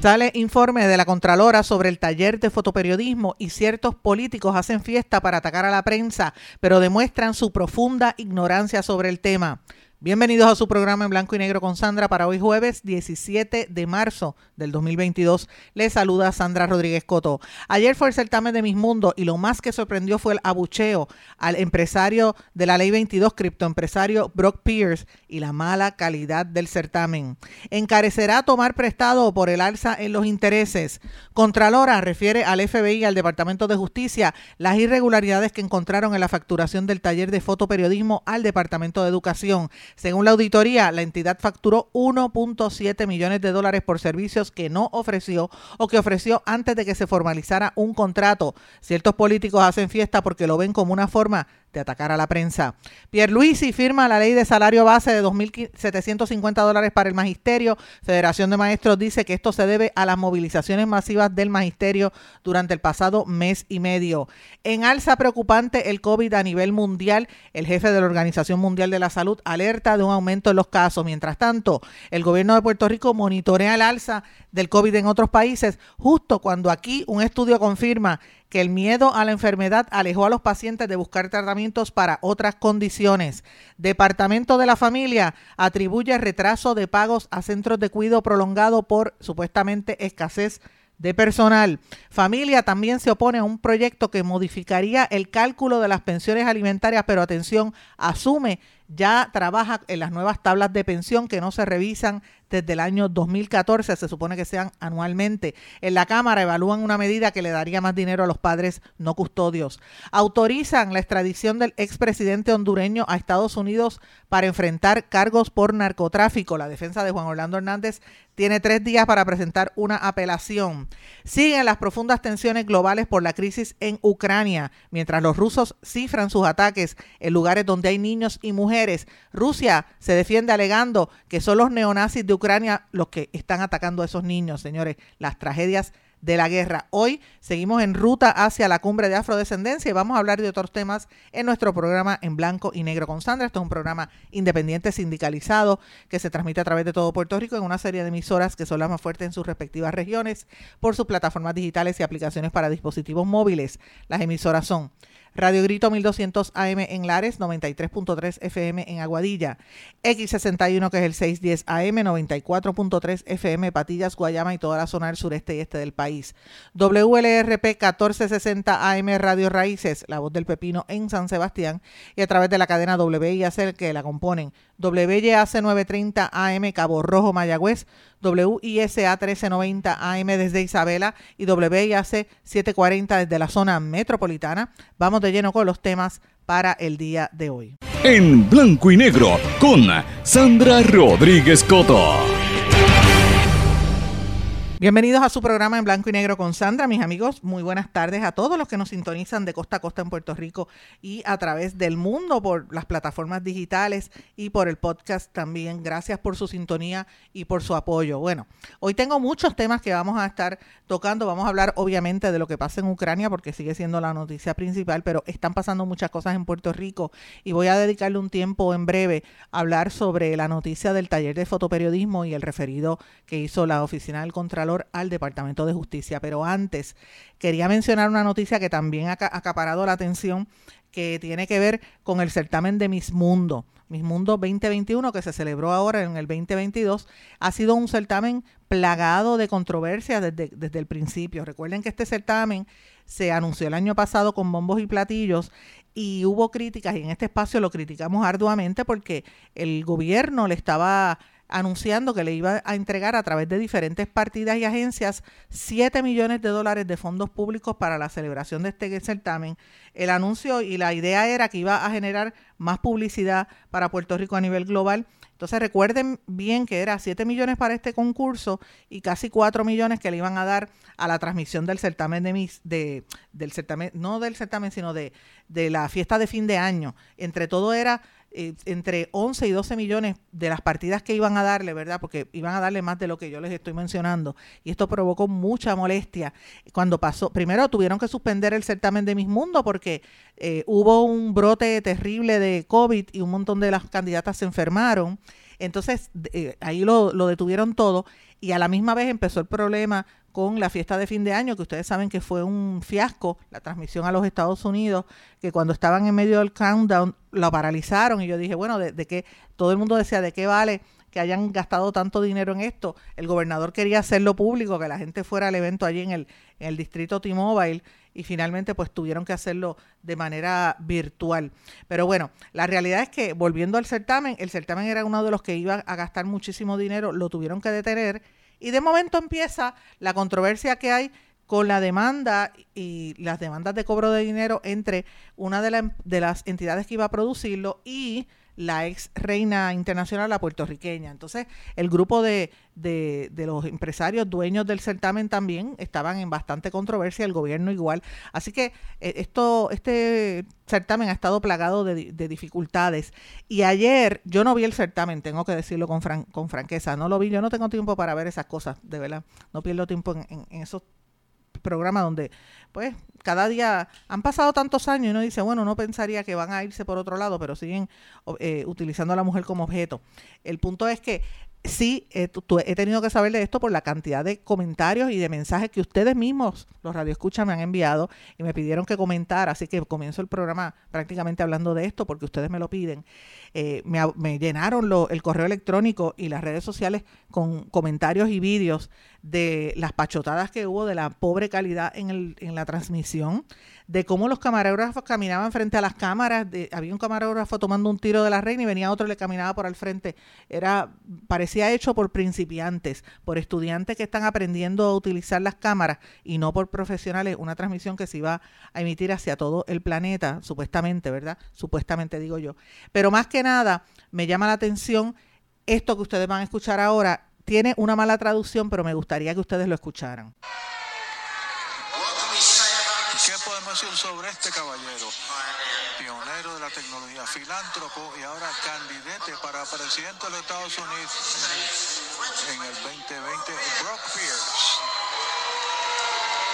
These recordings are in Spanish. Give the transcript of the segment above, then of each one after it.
Sale informe de la Contralora sobre el taller de fotoperiodismo y ciertos políticos hacen fiesta para atacar a la prensa, pero demuestran su profunda ignorancia sobre el tema. Bienvenidos a su programa en blanco y negro con Sandra para hoy jueves 17 de marzo del 2022. Les saluda Sandra Rodríguez Coto. Ayer fue el certamen de Mis Mundo y lo más que sorprendió fue el abucheo al empresario de la Ley 22, criptoempresario Brock Pierce y la mala calidad del certamen. Encarecerá tomar prestado por el alza en los intereses. Contralora refiere al FBI y al Departamento de Justicia las irregularidades que encontraron en la facturación del taller de fotoperiodismo al Departamento de Educación. Según la auditoría, la entidad facturó 1.7 millones de dólares por servicios que no ofreció o que ofreció antes de que se formalizara un contrato. Ciertos políticos hacen fiesta porque lo ven como una forma de atacar a la prensa. Pierluisi firma la ley de salario base de 2.750 dólares para el magisterio. Federación de Maestros dice que esto se debe a las movilizaciones masivas del magisterio durante el pasado mes y medio. En alza preocupante el COVID a nivel mundial, el jefe de la Organización Mundial de la Salud alerta de un aumento en los casos. Mientras tanto, el gobierno de Puerto Rico monitorea el alza del COVID en otros países, justo cuando aquí un estudio confirma que el miedo a la enfermedad alejó a los pacientes de buscar tratamientos para otras condiciones. Departamento de la Familia atribuye retraso de pagos a centros de cuidado prolongado por supuestamente escasez de personal. Familia también se opone a un proyecto que modificaría el cálculo de las pensiones alimentarias, pero atención, asume ya trabaja en las nuevas tablas de pensión que no se revisan desde el año 2014, se supone que sean anualmente. En la Cámara evalúan una medida que le daría más dinero a los padres no custodios. Autorizan la extradición del expresidente hondureño a Estados Unidos para enfrentar cargos por narcotráfico. La defensa de Juan Orlando Hernández tiene tres días para presentar una apelación. Siguen las profundas tensiones globales por la crisis en Ucrania, mientras los rusos cifran sus ataques en lugares donde hay niños y mujeres. Rusia se defiende alegando que son los neonazis de Ucrania los que están atacando a esos niños, señores. Las tragedias de la guerra. Hoy seguimos en ruta hacia la cumbre de afrodescendencia y vamos a hablar de otros temas en nuestro programa en blanco y negro con Sandra. Esto es un programa independiente sindicalizado que se transmite a través de todo Puerto Rico en una serie de emisoras que son las más fuertes en sus respectivas regiones por sus plataformas digitales y aplicaciones para dispositivos móviles. Las emisoras son Radio Grito 1200 AM en Lares, 93.3 FM en Aguadilla, X61 que es el 610 AM, 94.3 FM Patillas, Guayama y toda la zona del sureste y este del país. WLRP 1460 AM Radio Raíces, La Voz del Pepino en San Sebastián y a través de la cadena WIAC que la componen WYAC 930 AM Cabo Rojo Mayagüez, WISA 1390 AM desde Isabela y WIAC 740 desde la zona metropolitana. Vamos de lleno con los temas para el día de hoy. En blanco y negro con Sandra Rodríguez Coto. Bienvenidos a su programa en blanco y negro con Sandra, mis amigos. Muy buenas tardes a todos los que nos sintonizan de costa a costa en Puerto Rico y a través del mundo por las plataformas digitales y por el podcast también. Gracias por su sintonía y por su apoyo. Bueno, hoy tengo muchos temas que vamos a estar tocando. Vamos a hablar obviamente de lo que pasa en Ucrania porque sigue siendo la noticia principal, pero están pasando muchas cosas en Puerto Rico y voy a dedicarle un tiempo en breve a hablar sobre la noticia del taller de fotoperiodismo y el referido que hizo la oficina del Contralor al Departamento de Justicia. Pero antes, quería mencionar una noticia que también ha acaparado la atención, que tiene que ver con el certamen de Miss Mundo. Miss Mundo 2021, que se celebró ahora en el 2022, ha sido un certamen plagado de controversias desde, desde el principio. Recuerden que este certamen se anunció el año pasado con bombos y platillos y hubo críticas y en este espacio lo criticamos arduamente porque el gobierno le estaba anunciando que le iba a entregar a través de diferentes partidas y agencias 7 millones de dólares de fondos públicos para la celebración de este certamen. El anuncio y la idea era que iba a generar más publicidad para Puerto Rico a nivel global. Entonces recuerden bien que era 7 millones para este concurso y casi 4 millones que le iban a dar a la transmisión del certamen de mis, de, del certamen, no del certamen, sino de, de la fiesta de fin de año. Entre todo era eh, entre 11 y 12 millones de las partidas que iban a darle, ¿verdad? Porque iban a darle más de lo que yo les estoy mencionando. Y esto provocó mucha molestia. Cuando pasó, primero tuvieron que suspender el certamen de Miss Mundo porque eh, hubo un brote terrible de COVID y un montón de las candidatas se enfermaron. Entonces, eh, ahí lo, lo detuvieron todo y a la misma vez empezó el problema con la fiesta de fin de año, que ustedes saben que fue un fiasco, la transmisión a los Estados Unidos, que cuando estaban en medio del countdown lo paralizaron y yo dije, bueno, de, qué, todo el mundo decía, ¿de qué vale que hayan gastado tanto dinero en esto? El gobernador quería hacerlo público, que la gente fuera al evento allí en el, en el distrito T-Mobile y finalmente pues tuvieron que hacerlo de manera virtual. Pero bueno, la realidad es que volviendo al certamen, el certamen era uno de los que iba a gastar muchísimo dinero, lo tuvieron que detener y de momento empieza la controversia que hay con la demanda y las demandas de cobro de dinero entre una de, de las entidades que iba a producirlo y la ex reina internacional, la puertorriqueña. Entonces, el grupo de, de, los empresarios dueños del certamen también estaban en bastante controversia, el gobierno igual. Así que eh, esto, este certamen ha estado plagado de, dificultades. Y ayer yo no vi el certamen, tengo que decirlo con, con franqueza, no lo vi, yo no tengo tiempo para ver esas cosas, de verdad, no pierdo tiempo en, en esos programas donde pues cada día han pasado tantos años y uno dice, bueno, uno pensaría que van a irse por otro lado, pero siguen eh, utilizando a la mujer como objeto. El punto es que sí, he tenido que saber de esto por la cantidad de comentarios y de mensajes que ustedes mismos, los radioescuchas, me han enviado y me pidieron que comentara, así que comienzo el programa prácticamente hablando de esto porque ustedes me lo piden. Eh, me, llenaron el correo electrónico y las redes sociales con comentarios y vídeos de las pachotadas que hubo, de la pobre calidad en, el, en la transmisión, de cómo los camarógrafos caminaban frente a las cámaras, de, había un camarógrafo tomando un tiro de la reina y venía otro y le caminaba por al frente. Era, parecía hecho por principiantes, por estudiantes que están aprendiendo a utilizar las cámaras y no por profesionales, una transmisión que se iba a emitir hacia todo el planeta, supuestamente, ¿verdad? Supuestamente digo yo. Pero más que nada, me llama la atención esto que ustedes van a escuchar ahora, tiene una mala traducción, pero me gustaría que ustedes lo escucharan. ¿Qué podemos decir sobre este caballero? Pionero de la tecnología, filántropo y ahora candidate para presidente de los Estados Unidos en el 2020, Brock Pierce.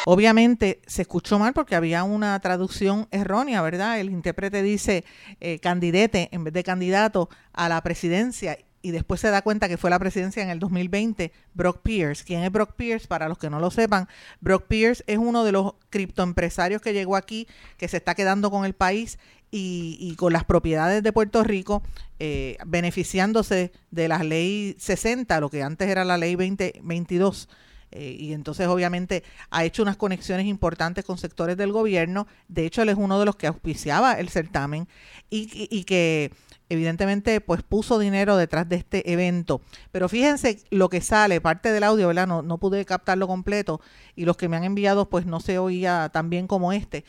Obviamente se escuchó mal porque había una traducción errónea, ¿verdad? El intérprete dice eh, candidate en vez de candidato a la presidencia y después se da cuenta que fue la presidencia en el 2020, Brock Pierce. ¿Quién es Brock Pierce? Para los que no lo sepan, Brock Pierce es uno de los criptoempresarios que llegó aquí, que se está quedando con el país y, con las propiedades de Puerto Rico, eh, beneficiándose de la ley 60, lo que antes era la ley 2022. Eh, y entonces obviamente ha hecho unas conexiones importantes con sectores del gobierno. De hecho, él es uno de los que auspiciaba el certamen y, y que evidentemente pues puso dinero detrás de este evento. Pero fíjense lo que sale, parte del audio, ¿verdad? No, no pude captarlo completo y los que me han enviado pues no se oía tan bien como este.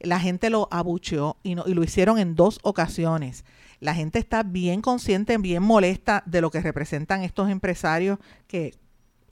La gente lo abucheó y, no, y lo hicieron en dos ocasiones. La gente está bien consciente, bien molesta de lo que representan estos empresarios que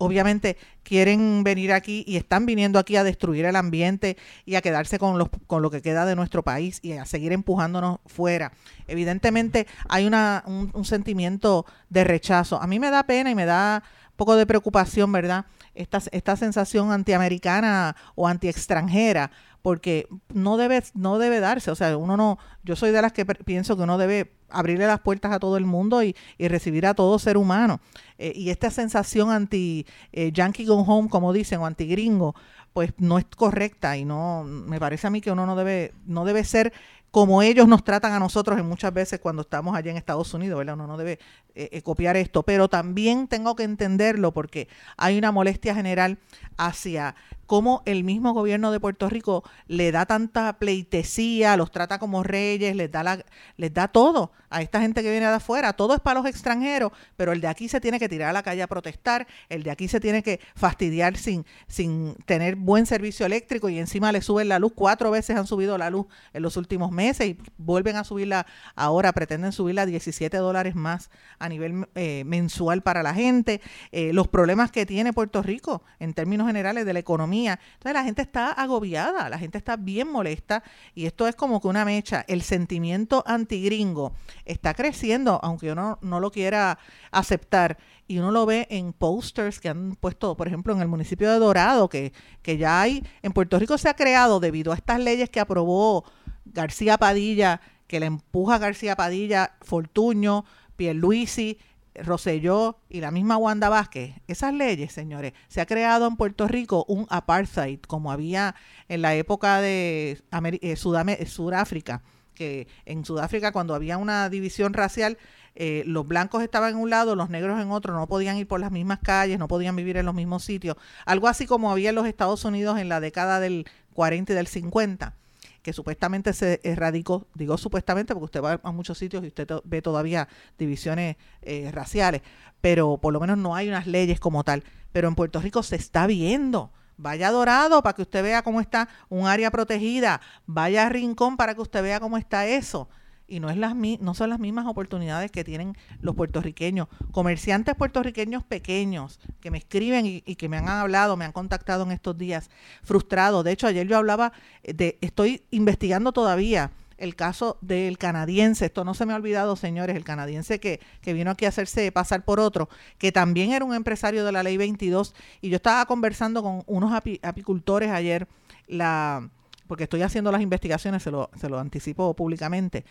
obviamente quieren venir aquí y están viniendo aquí a destruir el ambiente y a quedarse con, los, con lo que queda de nuestro país y a seguir empujándonos fuera. Evidentemente hay una, un, un sentimiento de rechazo. A mí me da pena y me da un poco de preocupación, ¿verdad? Esta, esta sensación antiamericana o antiextranjera, porque no debe, no debe darse. O sea, uno no, yo soy de las que pienso que uno debe abrirle las puertas a todo el mundo y, recibir a todo ser humano. Eh, y esta sensación anti eh, yankee go home, como dicen, o anti gringo, pues no es correcta y no me parece a mí que uno no debe no debe ser como ellos nos tratan a nosotros en muchas veces cuando estamos allá en Estados Unidos, ¿verdad? Uno no debe eh, copiar esto, pero también tengo que entenderlo porque hay una molestia general hacia cómo el mismo gobierno de Puerto Rico le da tanta pleitesía, los trata como reyes, les da, la, les da todo a esta gente que viene de afuera. Todo es para los extranjeros, pero el de aquí se tiene que tirar a la calle a protestar, el de aquí se tiene que fastidiar sin, sin tener buen servicio eléctrico y encima le suben la luz. Cuatro veces han subido la luz en los últimos meses y vuelven a subirla ahora, pretenden subirla a 17 dólares más a nivel eh, mensual para la gente. Eh, los problemas que tiene Puerto Rico en términos generales de la economía entonces la gente está agobiada, la gente está bien molesta y esto es como que una mecha. El sentimiento antigringo está creciendo, aunque uno no lo quiera aceptar y uno lo ve en posters que han puesto, por ejemplo, en el municipio de Dorado, que, que ya hay, en Puerto Rico se ha creado debido a estas leyes que aprobó García Padilla, que le empuja García Padilla, Fortuño, Pierluisi, Roselló y la misma Wanda Vázquez, esas leyes, señores, se ha creado en Puerto Rico un apartheid, como había en la época de eh, Sudáfrica, que en Sudáfrica cuando había una división racial, eh, los blancos estaban en un lado, los negros en otro, no podían ir por las mismas calles, no podían vivir en los mismos sitios, algo así como había en los Estados Unidos en la década del 40 y del 50 que supuestamente se erradicó, digo supuestamente porque usted va a muchos sitios y usted ve todavía divisiones eh, raciales, pero por lo menos no hay unas leyes como tal. Pero en Puerto Rico se está viendo. Vaya Dorado para que usted vea cómo está un área protegida. Vaya Rincón para que usted vea cómo está eso y no, es las, no son las mismas oportunidades que tienen los puertorriqueños. Comerciantes puertorriqueños pequeños que me escriben y, que me han hablado, me han contactado en estos días, frustrados. De hecho, ayer yo hablaba de, estoy investigando todavía el caso del canadiense, esto no se me ha olvidado, señores, el canadiense que, que vino aquí a hacerse pasar por otro, que también era un empresario de la ley 22, y yo estaba conversando con unos apicultores ayer, la porque estoy haciendo las investigaciones, se lo, se lo anticipo públicamente.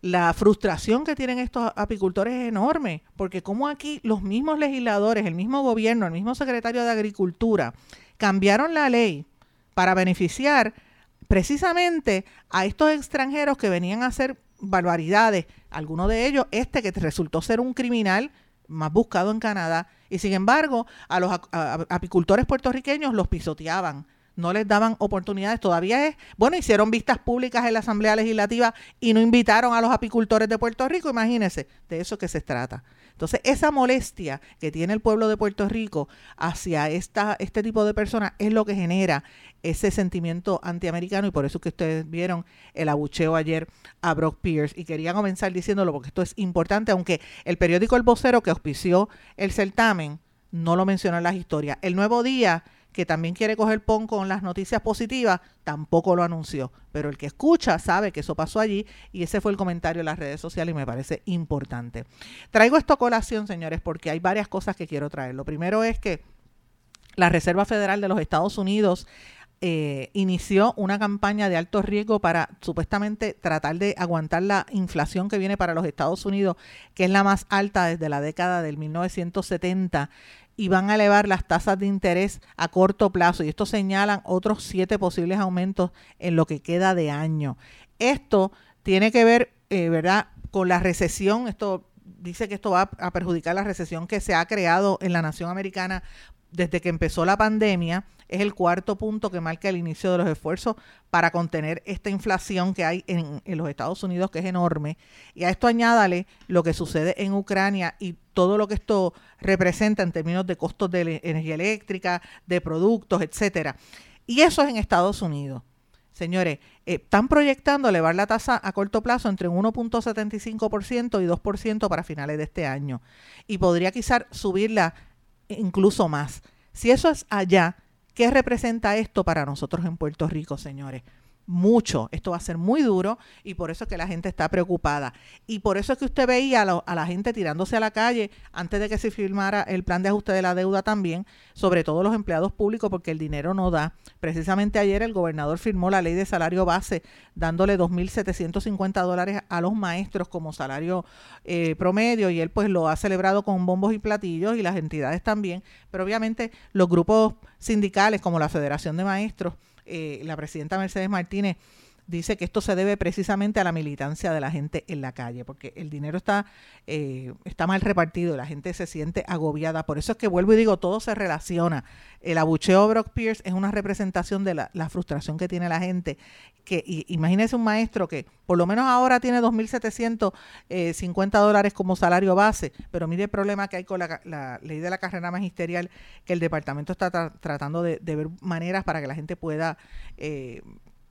La frustración que tienen estos apicultores es enorme, porque como aquí los mismos legisladores, el mismo gobierno, el mismo secretario de Agricultura, cambiaron la ley para beneficiar precisamente a estos extranjeros que venían a hacer barbaridades, algunos de ellos, este que resultó ser un criminal más buscado en Canadá, y sin embargo a los apicultores puertorriqueños los pisoteaban no les daban oportunidades. Todavía es, bueno, hicieron vistas públicas en la Asamblea Legislativa y no invitaron a los apicultores de Puerto Rico, imagínense, de eso que se trata. Entonces, esa molestia que tiene el pueblo de Puerto Rico hacia esta, este tipo de personas es lo que genera ese sentimiento antiamericano y por eso que ustedes vieron el abucheo ayer a Brock Pierce y quería comenzar diciéndolo porque esto es importante, aunque el periódico El Vocero que auspició el certamen no lo mencionó en las historias. El Nuevo Día que también quiere coger pon con las noticias positivas, tampoco lo anunció. Pero el que escucha sabe que eso pasó allí y ese fue el comentario en las redes sociales y me parece importante. Traigo esto a colación, señores, porque hay varias cosas que quiero traer. Lo primero es que la Reserva Federal de los Estados Unidos eh, inició una campaña de alto riesgo para supuestamente tratar de aguantar la inflación que viene para los Estados Unidos, que es la más alta desde la década del 1970 y van a elevar las tasas de interés a corto plazo. Y esto señalan otros siete posibles aumentos en lo que queda de año. Esto tiene que ver, eh, ¿verdad?, con la recesión. Esto dice que esto va a perjudicar la recesión que se ha creado en la nación americana desde que empezó la pandemia es el cuarto punto que marca el inicio de los esfuerzos para contener esta inflación que hay en, los Estados Unidos, que es enorme. Y a esto añádale lo que sucede en Ucrania y todo lo que esto representa en términos de costos de energía eléctrica, de productos, etcétera. Y eso es en Estados Unidos. Señores, eh, están proyectando elevar la tasa a corto plazo entre un 1.75% y 2% para finales de este año. Y podría quizás subirla incluso más. Si eso es allá, ¿qué representa esto para nosotros en Puerto Rico, señores? Mucho. Esto va a ser muy duro y por eso es que la gente está preocupada. Y por eso es que usted veía a, la gente tirándose a la calle antes de que se firmara el plan de ajuste de la deuda también, sobre todo los empleados públicos, porque el dinero no da. Precisamente ayer el gobernador firmó la ley de salario base, dándole 2.750 dólares a los maestros como salario eh, promedio y él pues lo ha celebrado con bombos y platillos y las entidades también. Pero obviamente los grupos sindicales como la Federación de Maestros, eh, la presidenta Mercedes Martínez dice que esto se debe precisamente a la militancia de la gente en la calle, porque el dinero está, eh, está mal repartido y la gente se siente agobiada. Por eso es que vuelvo y digo, todo se relaciona. El abucheo Brock Pierce es una representación de la, frustración que tiene la gente. Que imagínese un maestro que por lo menos ahora tiene 2.750 eh, dólares como salario base, pero mire el problema que hay con la, ley de la carrera magisterial, que el departamento está tratando de, ver maneras para que la gente pueda... Eh,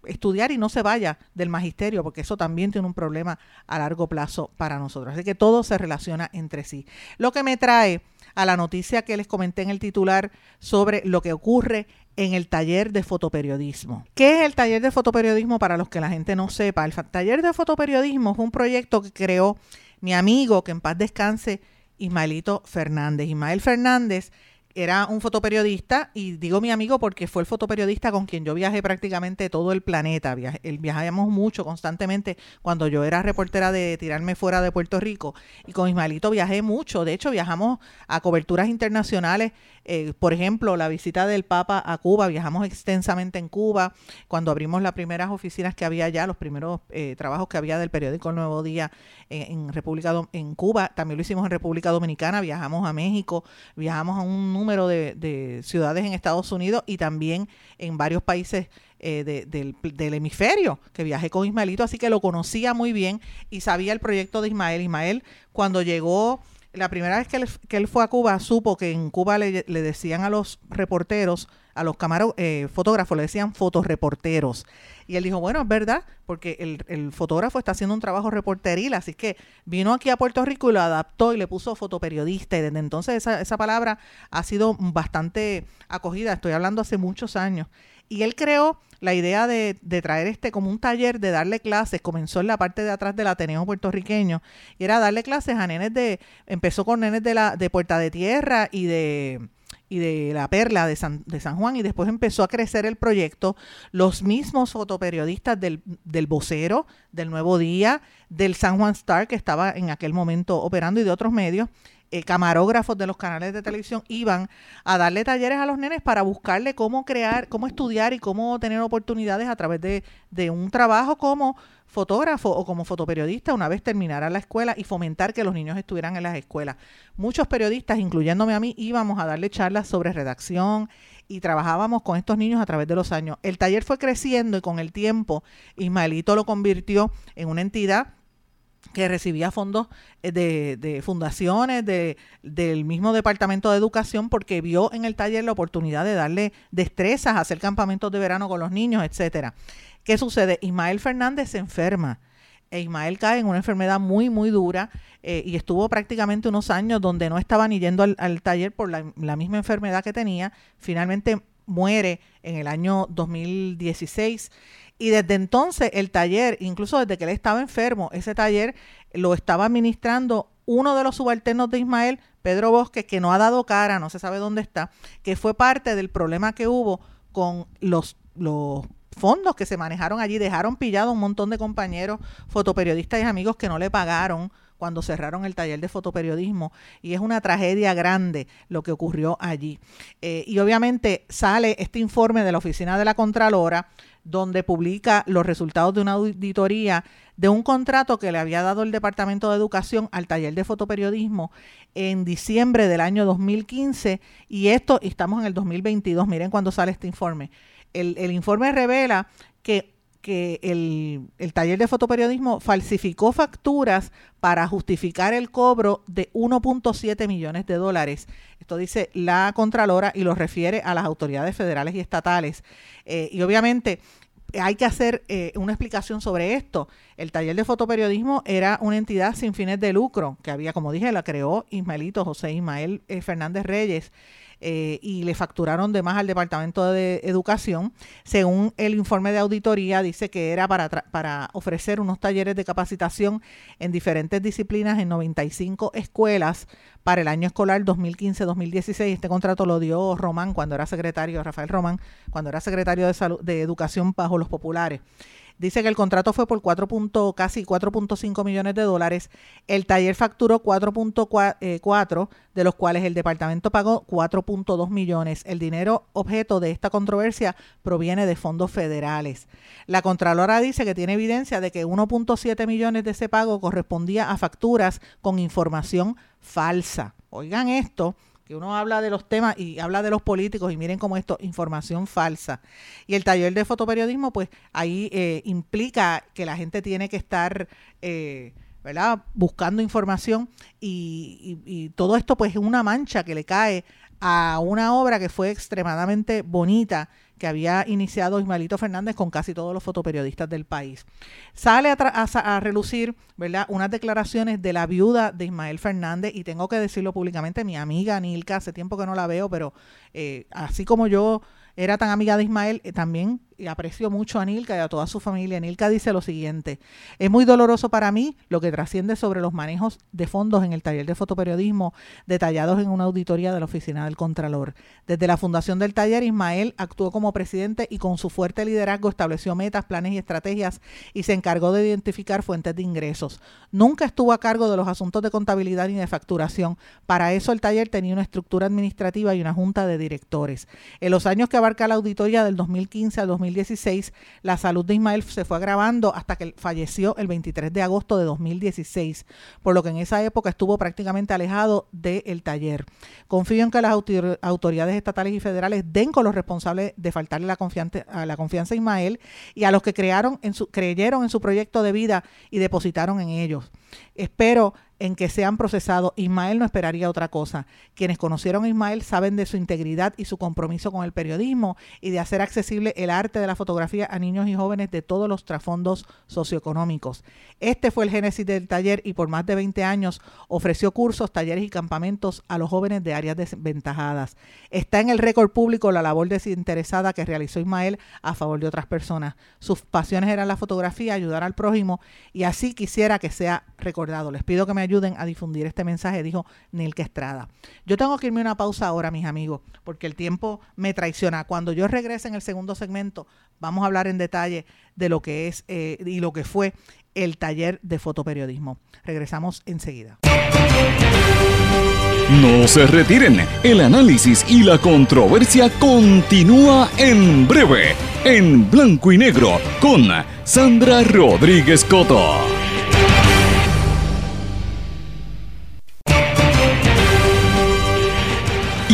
estudiar y no se vaya del magisterio, porque eso también tiene un problema a largo plazo para nosotros. Así que todo se relaciona entre sí. Lo que me trae a la noticia que les comenté en el titular sobre lo que ocurre en el taller de fotoperiodismo. ¿Qué es el taller de fotoperiodismo para los que la gente no sepa? El taller de fotoperiodismo es un proyecto que creó mi amigo, que en paz descanse, Ismaelito Fernández. Ismael Fernández era un fotoperiodista y digo mi amigo porque fue el fotoperiodista con quien yo viajé prácticamente todo el planeta. viajábamos mucho constantemente cuando yo era reportera de tirarme fuera de Puerto Rico y con Ismaelito viajé mucho. De hecho, viajamos a coberturas internacionales eh, por ejemplo, la visita del Papa a Cuba, viajamos extensamente en Cuba, cuando abrimos las primeras oficinas que había allá, los primeros eh, trabajos que había del periódico Nuevo Día en, República en Cuba, también lo hicimos en República Dominicana, viajamos a México, viajamos a un número de, ciudades en Estados Unidos y también en varios países eh, del, del, hemisferio, que viajé con Ismaelito, así que lo conocía muy bien y sabía el proyecto de Ismael. Ismael, cuando llegó la primera vez que él, fue a Cuba, supo que en Cuba le, decían a los reporteros, a los camaros, eh, fotógrafos, le decían fotoreporteros. Y él dijo, bueno, es verdad, porque el, el, fotógrafo está haciendo un trabajo reporteril, así que vino aquí a Puerto Rico y lo adaptó y le puso fotoperiodista. Y desde entonces esa, esa palabra ha sido bastante acogida, estoy hablando hace muchos años. Y él creó la idea de, traer este como un taller, de darle clases, comenzó en la parte de atrás del Ateneo puertorriqueño, y era darle clases a nenes de, empezó con nenes de, la, de Puerta de Tierra y de y de la Perla de San, de San Juan y después empezó a crecer el proyecto. Los mismos fotoperiodistas del, del Vocero, del Nuevo Día, del San Juan Star, que estaba en aquel momento operando y de otros medios, eh, camarógrafos de los canales de televisión iban a darle talleres a los nenes para buscarle cómo crear, cómo estudiar y cómo tener oportunidades a través de, de un trabajo como fotógrafo o como fotoperiodista una vez terminara la escuela y fomentar que los niños estuvieran en las escuelas. Muchos periodistas, incluyéndome a mí, íbamos a darle charlas sobre redacción y trabajábamos con estos niños a través de los años. El taller fue creciendo y con el tiempo Ismaelito lo convirtió en una entidad que recibía fondos eh, de, fundaciones, de, del mismo Departamento de Educación, porque vio en el taller la oportunidad de darle destrezas, hacer campamentos de verano con los niños, etcétera. ¿Qué sucede? Ismael Fernández se enferma. E Ismael cae en una enfermedad muy, muy dura eh, y estuvo prácticamente unos años donde no estaba ni yendo al, taller por la, la misma enfermedad que tenía. Finalmente muere en el año 2016 y desde entonces el taller, incluso desde que él estaba enfermo, ese taller lo estaba administrando uno de los subalternos de Ismael, Pedro Bosque, que no ha dado cara, no se sabe dónde está, que fue parte del problema que hubo con los, los fondos que se manejaron allí. Dejaron pillado un montón de compañeros, fotoperiodistas y amigos que no le pagaron cuando cerraron el taller de fotoperiodismo y es una tragedia grande lo que ocurrió allí. Eh, y obviamente sale este informe de la Oficina de la Contralora donde publica los resultados de una auditoría de un contrato que le había dado el Departamento de Educación al taller de fotoperiodismo en diciembre del año 2015 y esto, estamos en el 2022, miren cuando sale este informe. El, el informe revela que que el, taller de fotoperiodismo falsificó facturas para justificar el cobro de 1.7 millones de dólares. Esto dice la Contralora y lo refiere a las autoridades federales y estatales. Eh, y obviamente hay que hacer eh, una explicación sobre esto. El taller de fotoperiodismo era una entidad sin fines de lucro, que había, como dije, la creó Ismaelito José Ismael eh, Fernández Reyes. Eh, y le facturaron de más al Departamento de Educación. Según el informe de auditoría, dice que era para, para ofrecer unos talleres de capacitación en diferentes disciplinas en 95 escuelas para el año escolar 2015-2016. Este contrato lo dio Román cuando era secretario, Rafael Román, cuando era secretario de, salud, de Educación bajo los populares. Dice que el contrato fue por 4. casi 4.5 millones de dólares. El taller facturó 4.4, eh, de los cuales el departamento pagó 4.2 millones. El dinero objeto de esta controversia proviene de fondos federales. La Contralora dice que tiene evidencia de que 1.7 millones de ese pago correspondía a facturas con información falsa. Oigan esto que uno habla de los temas y habla de los políticos y miren cómo esto, información falsa. Y el taller de fotoperiodismo, pues ahí eh, implica que la gente tiene que estar... Eh, ¿verdad? buscando información y, y, todo esto pues es una mancha que le cae a una obra que fue extremadamente bonita que había iniciado Ismaelito Fernández con casi todos los fotoperiodistas del país. Sale a, a, relucir ¿verdad? unas declaraciones de la viuda de Ismael Fernández y tengo que decirlo públicamente, mi amiga Nilka, hace tiempo que no la veo, pero eh, así como yo era tan amiga de Ismael, eh, también y aprecio mucho a Nilka y a toda su familia. Nilka dice lo siguiente, es muy doloroso para mí lo que trasciende sobre los manejos de fondos en el taller de fotoperiodismo detallados en una auditoría de la Oficina del Contralor. Desde la fundación del taller, Ismael actuó como presidente y con su fuerte liderazgo estableció metas, planes y estrategias y se encargó de identificar fuentes de ingresos. Nunca estuvo a cargo de los asuntos de contabilidad ni de facturación. Para eso el taller tenía una estructura administrativa y una junta de directores. En los años que abarca la auditoría del 2015 al 2016, 2016, la salud de Ismael se fue agravando hasta que falleció el 23 de agosto de 2016, por lo que en esa época estuvo prácticamente alejado del taller. Confío en que las autoridades estatales y federales den con los responsables de faltarle la confianza, a la confianza a Ismael y a los que crearon en su, creyeron en su proyecto de vida y depositaron en ellos. Espero en que sean procesados, Ismael no esperaría otra cosa. Quienes conocieron a Ismael saben de su integridad y su compromiso con el periodismo y de hacer accesible el arte de la fotografía a niños y jóvenes de todos los trasfondos socioeconómicos. Este fue el génesis del taller y por más de 20 años ofreció cursos, talleres y campamentos a los jóvenes de áreas desventajadas. Está en el récord público la labor desinteresada que realizó Ismael a favor de otras personas. Sus pasiones eran la fotografía, ayudar al prójimo y así quisiera que sea recordado. Les pido que me ayuden a difundir este mensaje, dijo Nilke Estrada. Yo tengo que irme a una pausa ahora, mis amigos, porque el tiempo me traiciona. Cuando yo regrese en el segundo segmento, vamos a hablar en detalle de lo que es eh, y lo que fue el taller de fotoperiodismo. Regresamos enseguida. No se retiren, el análisis y la controversia continúa en breve, en blanco y negro, con Sandra Rodríguez Coto.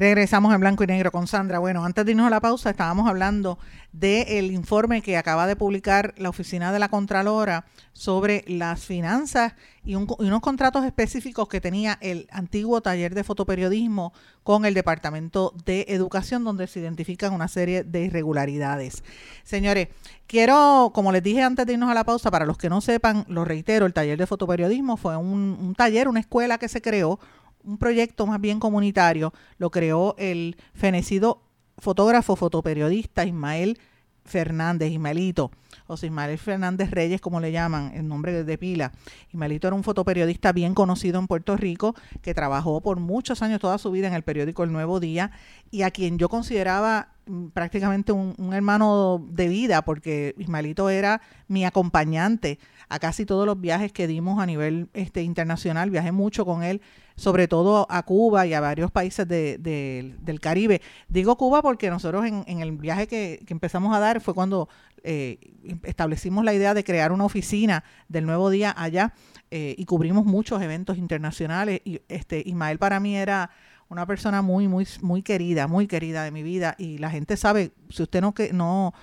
Regresamos en blanco y negro con Sandra. Bueno, antes de irnos a la pausa, estábamos hablando del informe que acaba de publicar la Oficina de la Contralora sobre las finanzas y, unos contratos específicos que tenía el antiguo taller de fotoperiodismo con el Departamento de Educación, donde se identifican una serie de irregularidades. Señores, quiero, como les dije antes de irnos a la pausa, para los que no sepan, lo reitero, el taller de fotoperiodismo fue un, un taller, una escuela que se creó un proyecto más bien comunitario, lo creó el fenecido fotógrafo, fotoperiodista Ismael Fernández, Ismaelito, o Ismael Fernández Reyes, como le llaman, el nombre de pila. Ismaelito era un fotoperiodista bien conocido en Puerto Rico, que trabajó por muchos años, toda su vida, en el periódico El Nuevo Día, y a quien yo consideraba prácticamente un, hermano de vida, porque Ismaelito era mi acompañante a casi todos los viajes que dimos a nivel este, internacional. Viajé mucho con él, sobre todo a Cuba y a varios países del Caribe. Digo Cuba porque nosotros en, el viaje que, empezamos a dar fue cuando eh, establecimos la idea de crear una oficina del Nuevo Día allá eh, y cubrimos muchos eventos internacionales. Y este Ismael para mí era una persona muy, muy, muy querida, muy querida de mi vida. Y la gente sabe, si usted no, que, no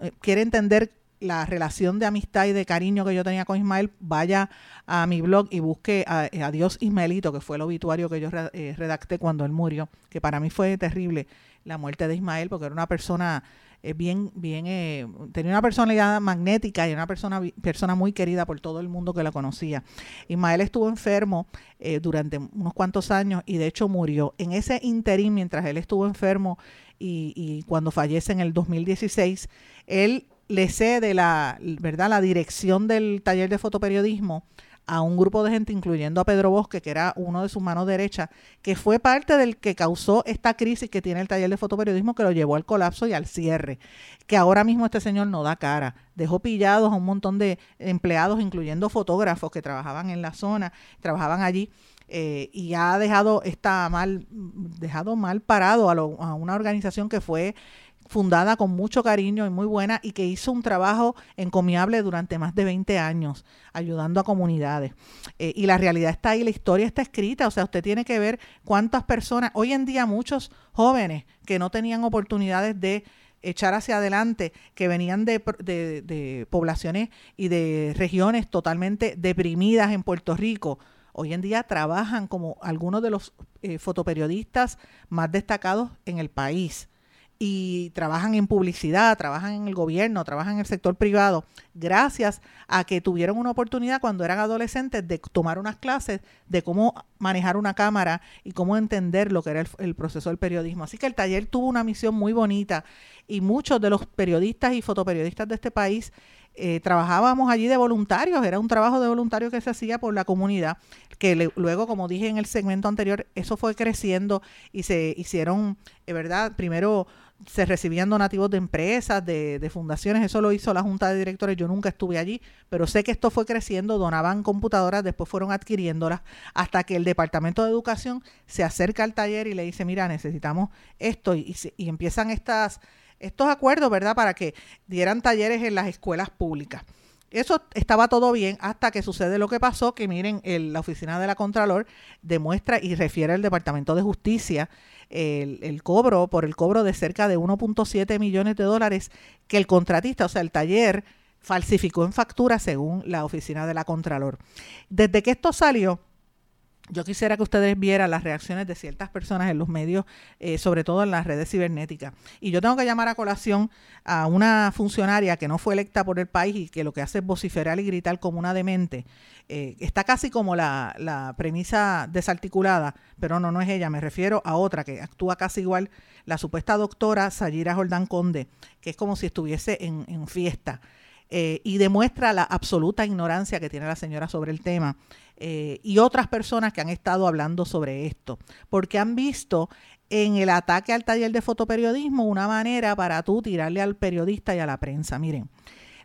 eh, quiere entender la relación de amistad y de cariño que yo tenía con Ismael, vaya a mi blog y busque a, Dios Ismaelito, que fue el obituario que yo eh, redacté cuando él murió, que para mí fue terrible la muerte de Ismael, porque era una persona eh, bien, bien, eh, tenía una personalidad magnética y una persona, persona muy querida por todo el mundo que la conocía. Ismael estuvo enfermo durante unos cuantos años y de hecho murió. En ese interín, mientras él estuvo enfermo y, y cuando fallece en el 2016, él le cede la, ¿verdad? la dirección del taller de fotoperiodismo a un grupo de gente, incluyendo a Pedro Bosque, que era uno de sus manos derechas, que fue parte del que causó esta crisis que tiene el taller de fotoperiodismo, que lo llevó al colapso y al cierre, que ahora mismo este señor no da cara. Dejó pillados a un montón de empleados, incluyendo fotógrafos que trabajaban en la zona, trabajaban allí. Eh, y ha dejado está mal dejado mal parado a, a una organización que fue fundada con mucho cariño y muy buena y que hizo un trabajo encomiable durante más de 20 años, ayudando a comunidades. Eh, y la realidad está ahí, la historia está escrita, o sea, usted tiene que ver cuántas personas, hoy en día muchos jóvenes que no tenían oportunidades de echar hacia adelante, que venían de, de, poblaciones y de regiones totalmente deprimidas en Puerto Rico, hoy en día trabajan como algunos de los eh, fotoperiodistas más destacados en el país y trabajan en publicidad, trabajan en el gobierno, trabajan en el sector privado, gracias a que tuvieron una oportunidad cuando eran adolescentes de tomar unas clases de cómo manejar una cámara y cómo entender lo que era el, proceso del periodismo. Así que el taller tuvo una misión muy bonita y muchos de los periodistas y fotoperiodistas de este país eh, trabajábamos allí de voluntarios, era un trabajo de voluntarios que se hacía por la comunidad, que luego, como dije en el segmento anterior, eso fue creciendo y se hicieron, eh, ¿verdad? Primero se recibían donativos de empresas, de, de, fundaciones, eso lo hizo la Junta de Directores, yo nunca estuve allí, pero sé que esto fue creciendo, donaban computadoras, después fueron adquiriéndolas, hasta que el Departamento de Educación se acerca al taller y le dice, mira, necesitamos esto, y, y empiezan estas, estos acuerdos, ¿verdad?, para que dieran talleres en las escuelas públicas. Eso estaba todo bien hasta que sucede lo que pasó, que miren, la oficina de la Contralor demuestra y refiere al Departamento de Justicia el, cobro, por el cobro de cerca de 1.7 millones de dólares que el contratista, o sea, el taller, falsificó en factura según la oficina de la Contralor. Desde que esto salió, yo quisiera que ustedes vieran las reacciones de ciertas personas en los medios, eh, sobre todo en las redes cibernéticas. Y yo tengo que llamar a colación a una funcionaria que no fue electa por el país y que lo que hace es vociferar y gritar como una demente. Eh, está casi como la, premisa desarticulada, pero no, no es ella, me refiero a otra que actúa casi igual, la supuesta doctora Sayira Jordán Conde, que es como si estuviese en, en fiesta. Eh, y demuestra la absoluta ignorancia que tiene la señora sobre el tema eh, y otras personas que han estado hablando sobre esto, porque han visto en el ataque al taller de fotoperiodismo una manera para tú tirarle al periodista y a la prensa. Miren,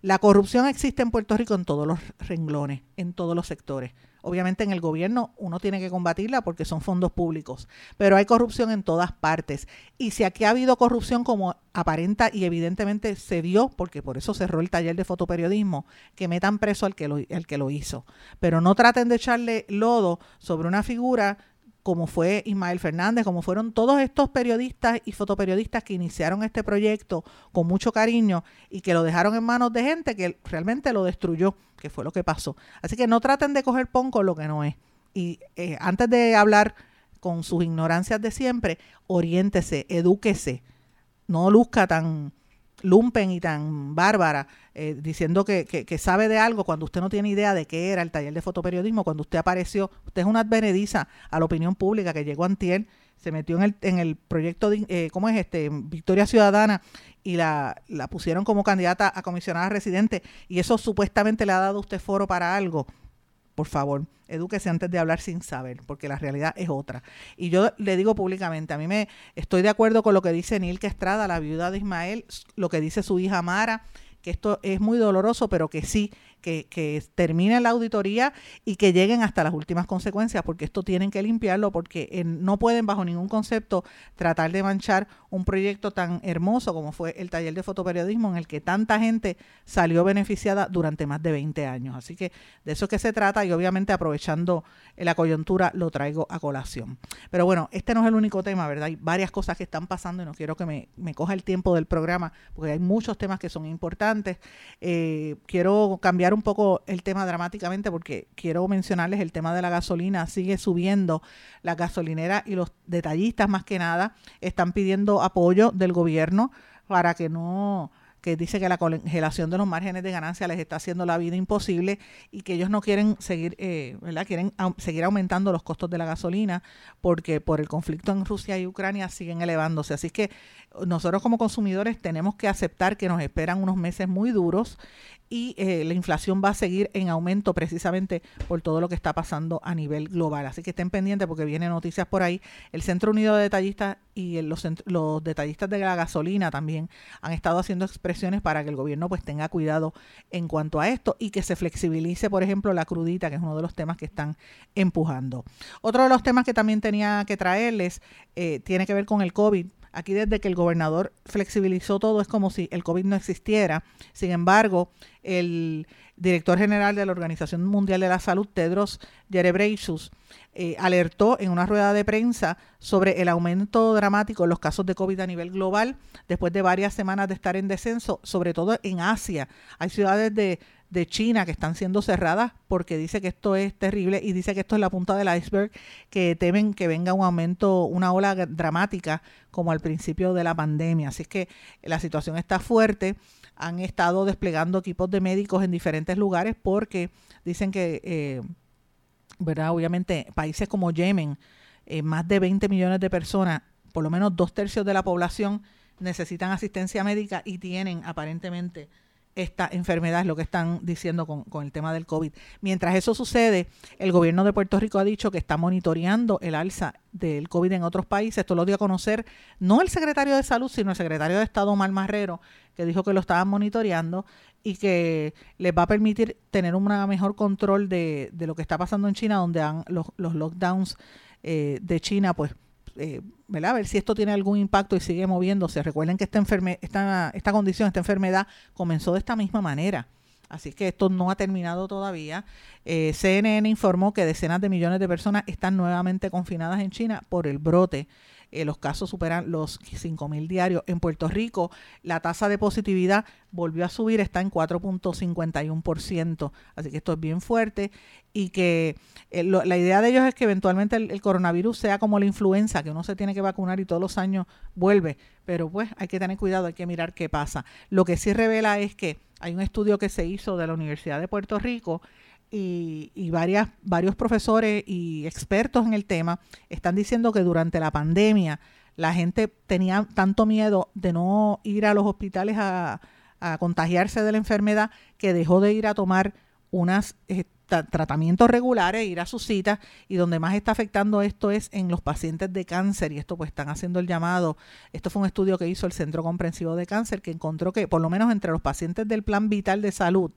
la corrupción existe en Puerto Rico en todos los renglones, en todos los sectores. Obviamente en el gobierno uno tiene que combatirla porque son fondos públicos, pero hay corrupción en todas partes. Y si aquí ha habido corrupción como aparenta y evidentemente se dio, porque por eso cerró el taller de fotoperiodismo, que metan preso al que lo, al que lo hizo. Pero no traten de echarle lodo sobre una figura como fue Ismael Fernández, como fueron todos estos periodistas y fotoperiodistas que iniciaron este proyecto con mucho cariño y que lo dejaron en manos de gente que realmente lo destruyó, que fue lo que pasó. Así que no traten de coger pon con lo que no es. Y eh, antes de hablar con sus ignorancias de siempre, oriéntese, edúquese, no luzca tan lumpen y tan bárbara, eh, diciendo que, que, sabe de algo cuando usted no tiene idea de qué era el taller de fotoperiodismo, cuando usted apareció, usted es una advenediza a la opinión pública que llegó antier, se metió en el, en el proyecto, de, eh, ¿cómo es este? Victoria Ciudadana y la, la pusieron como candidata a comisionada residente y eso supuestamente le ha dado usted foro para algo por favor, edúquese antes de hablar sin saber, porque la realidad es otra. Y yo le digo públicamente, a mí me estoy de acuerdo con lo que dice Nilke Estrada, la viuda de Ismael, lo que dice su hija Mara, que esto es muy doloroso, pero que sí, que, que termine la auditoría y que lleguen hasta las últimas consecuencias, porque esto tienen que limpiarlo, porque no pueden bajo ningún concepto tratar de manchar un proyecto tan hermoso como fue el taller de fotoperiodismo en el que tanta gente salió beneficiada durante más de 20 años. Así que de eso es que se trata y obviamente aprovechando la coyuntura lo traigo a colación. Pero bueno, este no es el único tema, ¿verdad? Hay varias cosas que están pasando y no quiero que me, me coja el tiempo del programa porque hay muchos temas que son importantes. Eh, quiero cambiar un poco el tema dramáticamente porque quiero mencionarles el tema de la gasolina. Sigue subiendo la gasolinera y los detallistas más que nada están pidiendo apoyo del gobierno para que no que dice que la congelación de los márgenes de ganancia les está haciendo la vida imposible y que ellos no quieren seguir, eh, ¿verdad? Quieren seguir aumentando los costos de la gasolina porque por el conflicto en Rusia y Ucrania siguen elevándose. Así que nosotros como consumidores tenemos que aceptar que nos esperan unos meses muy duros y eh, la inflación va a seguir en aumento precisamente por todo lo que está pasando a nivel global. Así que estén pendientes porque vienen noticias por ahí. El Centro Unido de Detallistas y los, los detallistas de la gasolina también han estado haciendo expresiones para que el gobierno pues tenga cuidado en cuanto a esto y que se flexibilice, por ejemplo, la crudita, que es uno de los temas que están empujando. Otro de los temas que también tenía que traerles eh, tiene que ver con el COVID. Aquí desde que el gobernador flexibilizó todo es como si el COVID no existiera. Sin embargo, el director general de la Organización Mundial de la Salud, Tedros Ghebreyesus, eh, alertó en una rueda de prensa sobre el aumento dramático en los casos de COVID a nivel global después de varias semanas de estar en descenso, sobre todo en Asia. Hay ciudades de, China que están siendo cerradas porque dice que esto es terrible y dice que esto es la punta del iceberg, que temen que venga un aumento, una ola dramática como al principio de la pandemia. Así es que la situación está fuerte han estado desplegando equipos de médicos en diferentes lugares porque dicen que, eh, ¿verdad? Obviamente, países como Yemen, eh, más de 20 millones de personas, por lo menos dos tercios de la población necesitan asistencia médica y tienen aparentemente esta enfermedad, es lo que están diciendo con, con, el tema del COVID. Mientras eso sucede, el gobierno de Puerto Rico ha dicho que está monitoreando el alza del COVID en otros países. Esto lo dio a conocer no el secretario de Salud, sino el secretario de Estado, Omar Marrero, que dijo que lo estaban monitoreando y que les va a permitir tener un mejor control de, de lo que está pasando en China, donde han, los, los lockdowns eh, de China, pues eh, ¿verdad? A ver si esto tiene algún impacto y sigue moviéndose. Recuerden que esta, enferme, esta, esta condición, esta enfermedad comenzó de esta misma manera. Así que esto no ha terminado todavía. Eh, CNN informó que decenas de millones de personas están nuevamente confinadas en China por el brote eh, los casos superan los 5.000 diarios. En Puerto Rico, la tasa de positividad volvió a subir, está en 4.51%, así que esto es bien fuerte y que eh, la idea de ellos es que eventualmente el, coronavirus sea como la influenza, que uno se tiene que vacunar y todos los años vuelve, pero pues hay que tener cuidado, hay que mirar qué pasa. Lo que sí revela es que hay un estudio que se hizo de la Universidad de Puerto Rico y, y varias, varios profesores y expertos en el tema están diciendo que durante la pandemia la gente tenía tanto miedo de no ir a los hospitales a, contagiarse de la enfermedad que dejó de ir a tomar unos eh, tratamientos regulares, ir a sus citas y donde más está afectando esto es en los pacientes de cáncer y esto pues están haciendo el llamado, esto fue un estudio que hizo el Centro Comprensivo de Cáncer que encontró que por lo menos entre los pacientes del Plan Vital de Salud,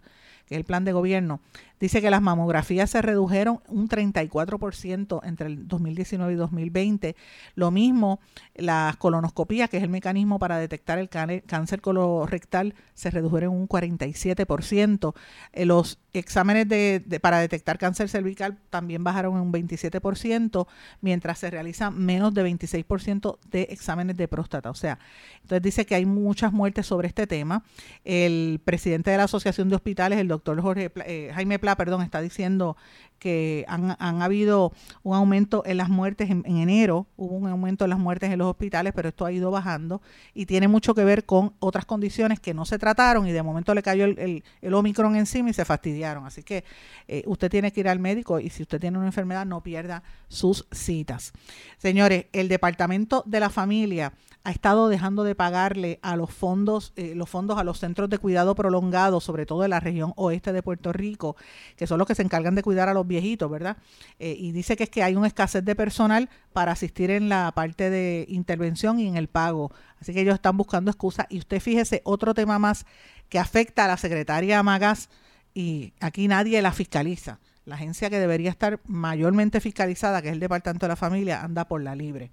que es el plan de gobierno, dice que las mamografías se redujeron un 34% entre el 2019 y 2020. Lo mismo, las colonoscopías, que es el mecanismo para detectar el cáncer colorectal, se redujeron un 47%. Eh, los exámenes de, para detectar cáncer cervical también bajaron en un 27%, mientras se realizan menos de 26% de exámenes de próstata. O sea, entonces dice que hay muchas muertes sobre este tema. El presidente de la Asociación de Hospitales, el doctor Jorge eh, Jaime Perdón, está diciendo que han, habido un aumento en las muertes en, enero, hubo un aumento en las muertes en los hospitales, pero esto ha ido bajando y tiene mucho que ver con otras condiciones que no se trataron y de momento le cayó el, el, Omicron encima y se fastidiaron. Así que eh, usted tiene que ir al médico y si usted tiene una enfermedad no pierda sus citas. Señores, el Departamento de la Familia ha estado dejando de pagarle a los fondos, eh, los fondos a los centros de cuidado prolongado, sobre todo de la región oeste de Puerto Rico, que son los que se encargan de cuidar a los viejitos, ¿verdad? Eh, y dice que es que hay una escasez de personal para asistir en la parte de intervención y en el pago. Así que ellos están buscando excusas. Y usted fíjese, otro tema más que afecta a la secretaria Magas y aquí nadie la fiscaliza la agencia que debería estar mayormente fiscalizada, que es el Departamento de la Familia, anda por la libre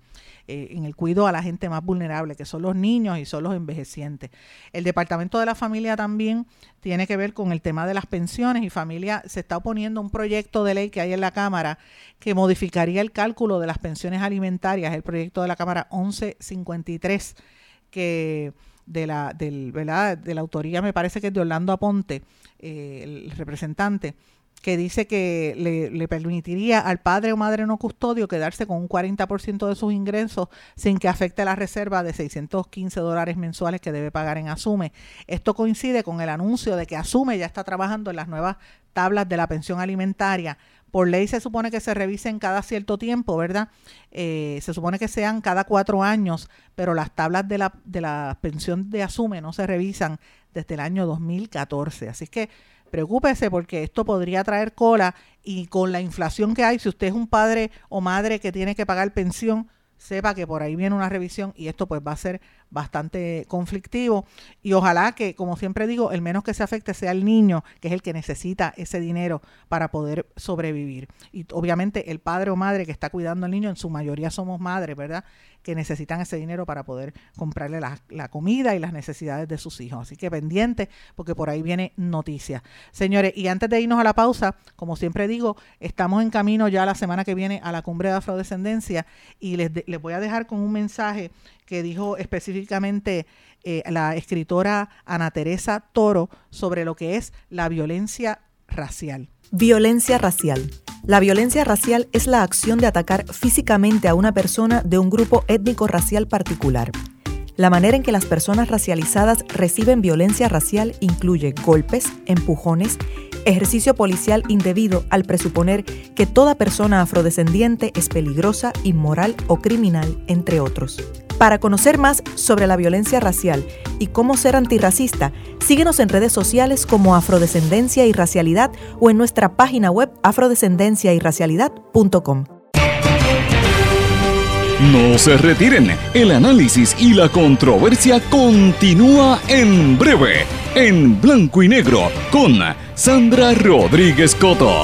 eh, en el cuidado a la gente más vulnerable, que son los niños y son los envejecientes. El Departamento de la Familia también tiene que ver con el tema de las pensiones y familia se está oponiendo un proyecto de ley que hay en la Cámara que modificaría el cálculo de las pensiones alimentarias, el proyecto de la Cámara 1153 que de la, del, ¿verdad? de la autoría me parece que es de Orlando Aponte, eh, el representante, que dice que le, permitiría al padre o madre no custodio quedarse con un 40% de sus ingresos sin que afecte la reserva de 615 dólares mensuales que debe pagar en Asume. Esto coincide con el anuncio de que Asume ya está trabajando en las nuevas tablas de la pensión alimentaria. Por ley se supone que se revisen cada cierto tiempo, ¿verdad? Eh, se supone que sean cada cuatro años, pero las tablas de la, de la pensión de Asume no se revisan desde el año 2014. Así que preocúpese porque esto podría traer cola y con la inflación que hay, si usted es un padre o madre que tiene que pagar pensión, sepa que por ahí viene una revisión y esto pues va a ser bastante conflictivo y ojalá que, como siempre digo, el menos que se afecte sea el niño, que es el que necesita ese dinero para poder sobrevivir. Y obviamente el padre o madre que está cuidando al niño, en su mayoría somos madres, ¿verdad? Que necesitan ese dinero para poder comprarle la, comida y las necesidades de sus hijos. Así que pendiente, porque por ahí viene noticia. Señores, y antes de irnos a la pausa, como siempre digo, estamos en camino ya la semana que viene a la cumbre de afrodescendencia y les, les voy a dejar con un mensaje que dijo específicamente eh, la escritora Ana Teresa Toro sobre lo que es la violencia racial. Violencia racial. La violencia racial es la acción de atacar físicamente a una persona de un grupo étnico-racial particular. La manera en que las personas racializadas reciben violencia racial incluye golpes, empujones, ejercicio policial indebido al presuponer que toda persona afrodescendiente es peligrosa, inmoral o criminal, entre otros. Para conocer más sobre la violencia racial y cómo ser antirracista, síguenos en redes sociales como Afrodescendencia y Racialidad o en nuestra página web afrodescendenciayracialidad.com. No se retiren, el análisis y la controversia continúa en breve, en blanco y negro, con Sandra Rodríguez Coto.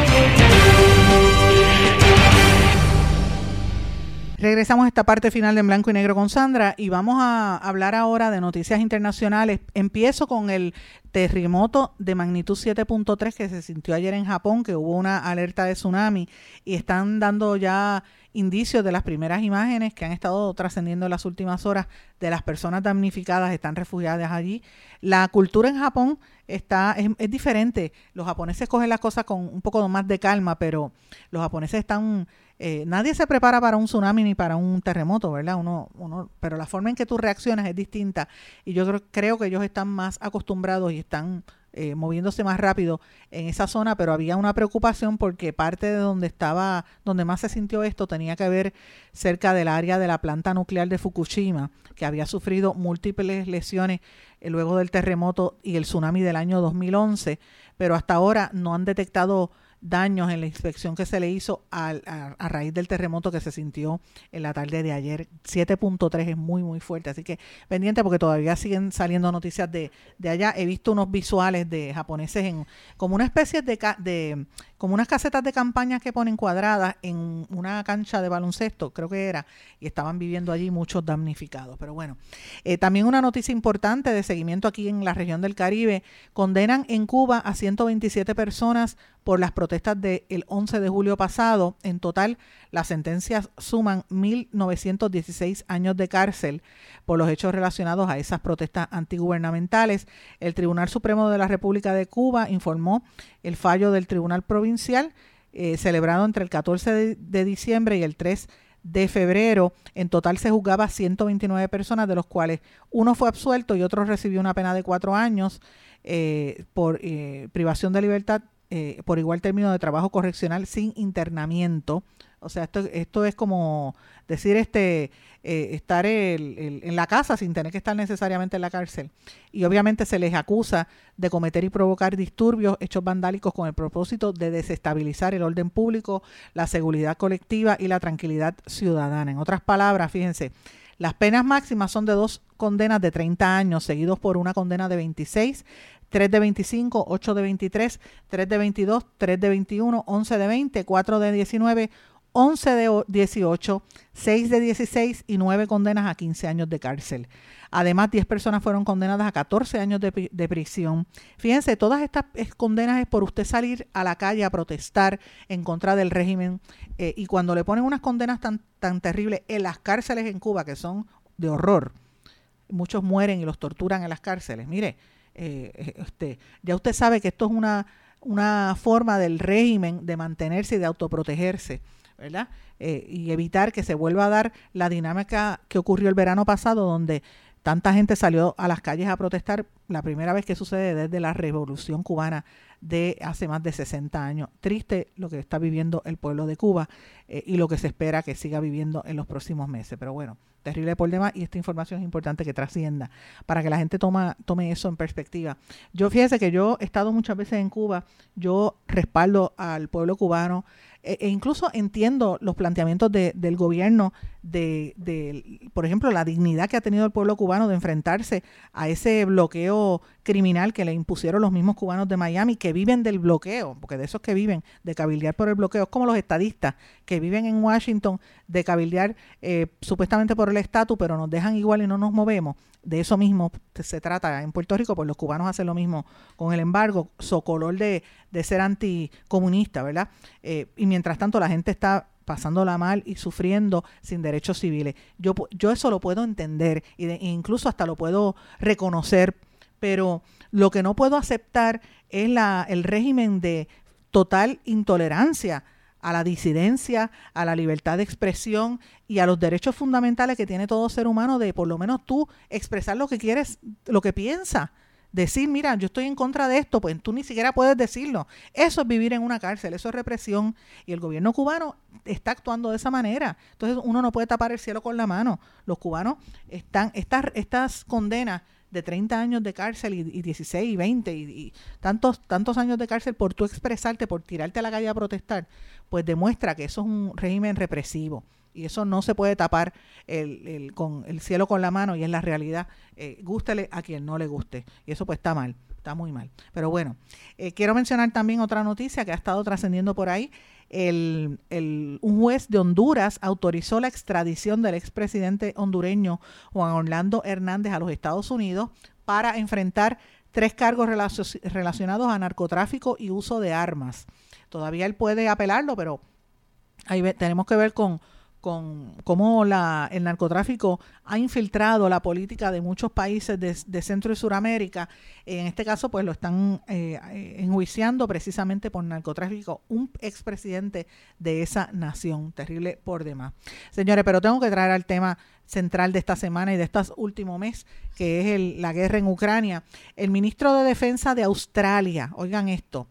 Regresamos a esta parte final de En Blanco y Negro con Sandra y vamos a hablar ahora de noticias internacionales. Empiezo con el terremoto de magnitud 7.3 que se sintió ayer en Japón, que hubo una alerta de tsunami y están dando ya indicios de las primeras imágenes que han estado trascendiendo en las últimas horas de las personas damnificadas, están refugiadas allí. La cultura en Japón está es, es diferente. Los japoneses cogen las cosas con un poco más de calma, pero los japoneses están eh, nadie se prepara para un tsunami ni para un terremoto, ¿verdad? Uno, uno, pero la forma en que tú reaccionas es distinta y yo creo, creo que ellos están más acostumbrados y están eh, moviéndose más rápido en esa zona, pero había una preocupación porque parte de donde estaba, donde más se sintió esto, tenía que ver cerca del área de la planta nuclear de Fukushima, que había sufrido múltiples lesiones eh, luego del terremoto y el tsunami del año 2011, pero hasta ahora no han detectado daños en la inspección que se le hizo a, a, raíz del terremoto que se sintió en la tarde de ayer. 7.3 es muy, muy fuerte. Así que pendiente porque todavía siguen saliendo noticias de, de allá. He visto unos visuales de japoneses en como una especie de, de como unas casetas de campaña que ponen cuadradas en una cancha de baloncesto, creo que era, y estaban viviendo allí muchos damnificados. Pero bueno, eh, también una noticia importante de seguimiento aquí en la región del Caribe, condenan en Cuba a 127 personas por las protestas del 11 de julio pasado. En total, las sentencias suman 1.916 años de cárcel por los hechos relacionados a esas protestas antigubernamentales. El Tribunal Supremo de la República de Cuba informó el fallo del Tribunal Provincial eh, celebrado entre el 14 de, de diciembre y el 3 de febrero. En total se juzgaba 129 personas, de los cuales uno fue absuelto y otro recibió una pena de cuatro años eh, por eh, privación de libertad eh, por igual término de trabajo correccional sin internamiento. O sea, esto, esto es como decir este estar en la casa sin tener que estar necesariamente en la cárcel. Y obviamente se les acusa de cometer y provocar disturbios, hechos vandálicos con el propósito de desestabilizar el orden público, la seguridad colectiva y la tranquilidad ciudadana. En otras palabras, fíjense, las penas máximas son de dos condenas de 30 años, seguidos por una condena de 26, 3 de 25, 8 de 23, 3 de 22, 3 de 21, 11 de 20, 4 de 19, 11 de 18, 6 de 16 y 9 condenas a 15 años de cárcel. Además, 10 personas fueron condenadas a 14 años de, de, prisión. Fíjense, todas estas condenas es por usted salir a la calle a protestar en contra del régimen. Eh, y cuando le ponen unas condenas tan, tan terribles en las cárceles en Cuba, que son de horror, muchos mueren y los torturan en las cárceles. Mire, eh, este, ya usted sabe que esto es una, una forma del régimen de mantenerse y de autoprotegerse. ¿verdad? Eh, y evitar que se vuelva a dar la dinámica que ocurrió el verano pasado, donde tanta gente salió a las calles a protestar, la primera vez que sucede desde la revolución cubana de hace más de 60 años. Triste lo que está viviendo el pueblo de Cuba eh, y lo que se espera que siga viviendo en los próximos meses. Pero bueno, terrible demás y esta información es importante que trascienda para que la gente toma, tome eso en perspectiva. Yo fíjese que yo he estado muchas veces en Cuba, yo respaldo al pueblo cubano e, e incluso entiendo los planteamientos de, del gobierno de, por ejemplo, la dignidad que ha tenido el pueblo cubano de enfrentarse a ese bloqueo criminal que le impusieron los mismos cubanos de Miami que viven del bloqueo, porque de esos que viven de cabildear por el bloqueo, es como los estadistas que viven en Washington de cabildear eh, supuestamente por el estatus, pero nos dejan igual y no nos movemos. De eso mismo se trata en Puerto Rico, pues los cubanos hacen lo mismo con el embargo, socolor de, ser anticomunista, ¿verdad? Eh, mientras tanto la gente está pasándola mal y sufriendo sin derechos civiles. Yo, yo eso lo puedo entender e incluso hasta lo puedo reconocer, pero lo que no puedo aceptar es la, el régimen de total intolerancia a la disidencia, a la libertad de expresión y a los derechos fundamentales que tiene todo ser humano de por lo menos tú expresar lo que quieres, lo que piensas. Decir, mira, yo estoy en contra de esto, pues tú ni siquiera puedes decirlo. Eso es vivir en una cárcel, eso es represión. Y el gobierno cubano está actuando de esa manera. Entonces uno no puede tapar el cielo con la mano. Los cubanos están, estas, estas condenas de 30 años de cárcel y, 16 y 20 y, tantos, tantos años de cárcel por tú expresarte, por tirarte a la calle a protestar, pues demuestra que eso es un régimen represivo y eso no se puede tapar el, el, con el cielo con la mano y es la realidad. Eh, gústele a quien no le guste y eso pues está mal, está muy mal. Pero bueno, eh, quiero mencionar también otra noticia que ha estado trascendiendo por ahí. El, el, un juez de Honduras autorizó la extradición del expresidente hondureño Juan Orlando Hernández a los Estados Unidos para enfrentar tres cargos relacionados a narcotráfico y uso de armas. Todavía él puede apelarlo, pero ahí tenemos que ver con con cómo la, el narcotráfico ha infiltrado la política de muchos países de, Centro y Suramérica. En este caso, pues lo están eh, enjuiciando precisamente por narcotráfico un expresidente de esa nación. Terrible por demás. Señores, pero tengo que traer al tema central de esta semana y de este último mes, que es el, la guerra en Ucrania. El ministro de Defensa de Australia, oigan esto,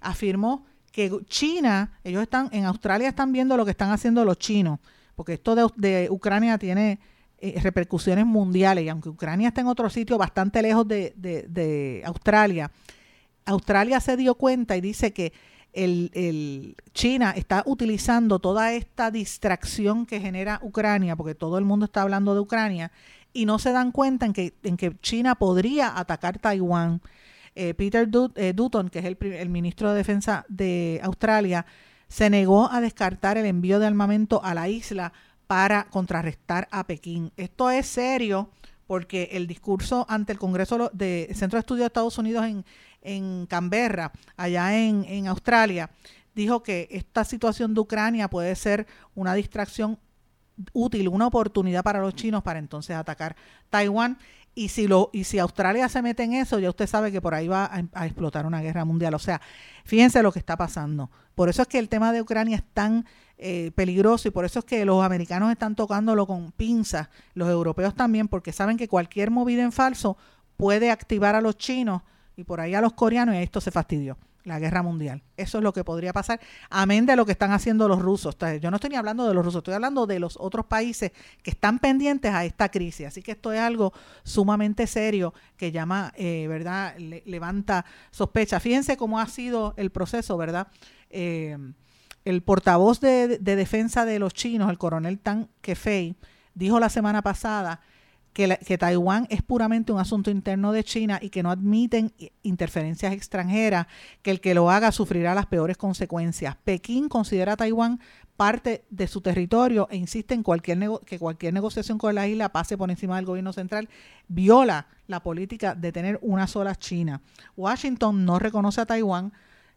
afirmó que China, ellos están, en Australia están viendo lo que están haciendo los chinos, porque esto de, Ucrania tiene eh, repercusiones mundiales y aunque Ucrania está en otro sitio bastante lejos de, de, Australia, Australia se dio cuenta y dice que el, el, China está utilizando toda esta distracción que genera Ucrania, porque todo el mundo está hablando de Ucrania, y no se dan cuenta en que, en que China podría atacar Taiwán eh, Peter eh, Dutton, que es el, ministro de Defensa de Australia, se negó a descartar el envío de armamento a la isla para contrarrestar a Pekín. Esto es serio porque el discurso ante el Congreso de Centro de Estudios de Estados Unidos en, Canberra, allá en Australia, dijo que esta situación de Ucrania puede ser una distracción útil, una oportunidad para los chinos para entonces atacar Taiwán. Y si, lo, y si Australia se mete en eso, ya usted sabe que por ahí va a, explotar una guerra mundial. O sea, fíjense lo que está pasando. Por eso es que el tema de Ucrania es tan eh, peligroso y por eso es que los americanos están tocándolo con pinzas, los europeos también, porque saben que cualquier movida en falso puede activar a los chinos y por ahí a los coreanos y esto se fastidió la guerra mundial. Eso es lo que podría pasar, amén de lo que están haciendo los rusos. Yo no estoy ni hablando de los rusos, estoy hablando de los otros países que están pendientes a esta crisis. Así que esto es algo sumamente serio que llama, eh, ¿verdad? levanta sospecha. Fíjense cómo ha sido el proceso, ¿verdad? Eh, el portavoz de, de, defensa de los chinos, el coronel Tang Kefei, dijo la semana pasada que, Taiwán es puramente un asunto interno de China y que no admiten interferencias extranjeras, que el que lo haga sufrirá las peores consecuencias. Pekín considera a Taiwán parte de su territorio e insiste en que cualquier negociación con la isla pase por encima del gobierno central, viola la política de tener una sola China. Washington no reconoce a Taiwán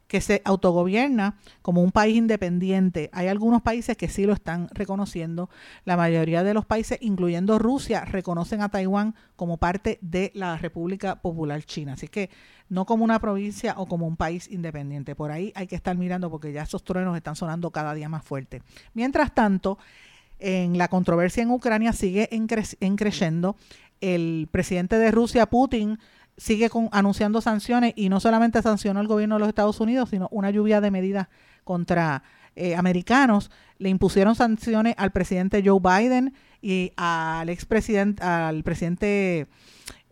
que se autogobierna como un país independiente. Hay algunos países que sí lo están reconociendo. La mayoría de los países, incluyendo Rusia, reconocen a Taiwán como parte de la República Popular China. Así que no como una provincia o como un país independiente. Por ahí hay que estar mirando porque ya esos truenos están sonando cada día más fuerte. Mientras tanto, en la controversia en Ucrania sigue en, creciendo. El presidente de Rusia, Putin, sigue con, anunciando sanciones y no solamente sancionó el gobierno de los Estados Unidos, sino una lluvia de medidas contra eh, americanos. Le impusieron sanciones al presidente Joe Biden y al expresidente, al presidente,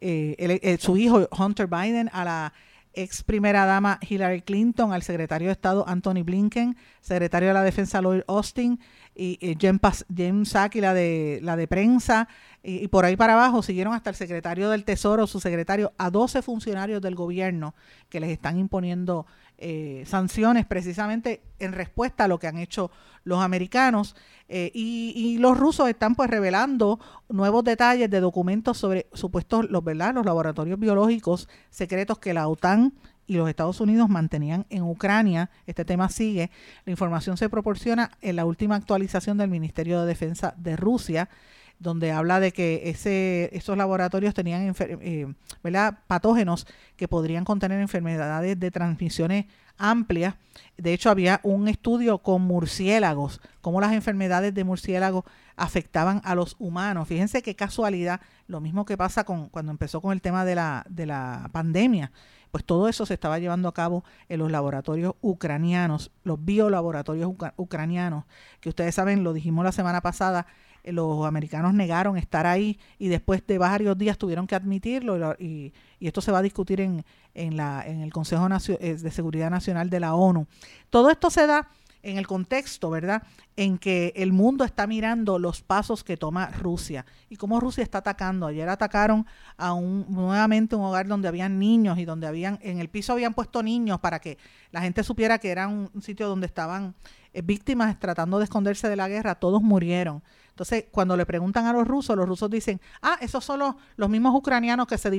eh, eh, su hijo Hunter Biden, a la ex primera dama Hillary Clinton, al secretario de Estado Anthony Blinken, secretario de la Defensa Lloyd Austin y, James Saki, la de, la de prensa, y, por ahí para abajo siguieron hasta el secretario del Tesoro, su secretario, a 12 funcionarios del gobierno que les están imponiendo eh, sanciones precisamente en respuesta a lo que han hecho los americanos. Eh, y, los rusos están pues revelando nuevos detalles de documentos sobre supuestos los verdad los laboratorios biológicos secretos que la OTAN y los Estados Unidos mantenían en Ucrania. Este tema sigue. La información se proporciona en la última actualización del Ministerio de Defensa de Rusia donde habla de que ese, esos laboratorios tenían eh, patógenos que podrían contener enfermedades de transmisiones amplias. De hecho, había un estudio con murciélagos, cómo las enfermedades de murciélagos afectaban a los humanos. Fíjense qué casualidad, lo mismo que pasa con cuando empezó con el tema de la, de la pandemia. Pues todo eso se estaba llevando a cabo en los laboratorios ucranianos, los biolaboratorios ucranianos, que ustedes saben, lo dijimos la semana pasada, los americanos negaron estar ahí y después de varios días tuvieron que admitirlo y, esto se va a discutir en, en, la, en el Consejo eh, de Seguridad Nacional de la ONU. Todo esto se da en el contexto, ¿verdad?, en que el mundo está mirando los pasos que toma Rusia y cómo Rusia está atacando. Ayer atacaron a un nuevamente un hogar donde habían niños y donde habían en el piso habían puesto niños para que la gente supiera que era un, sitio donde estaban eh, víctimas tratando de esconderse de la guerra. Todos murieron. Entonces, cuando le preguntan a los rusos, los rusos dicen, ah, esos son los, mismos ucranianos que se,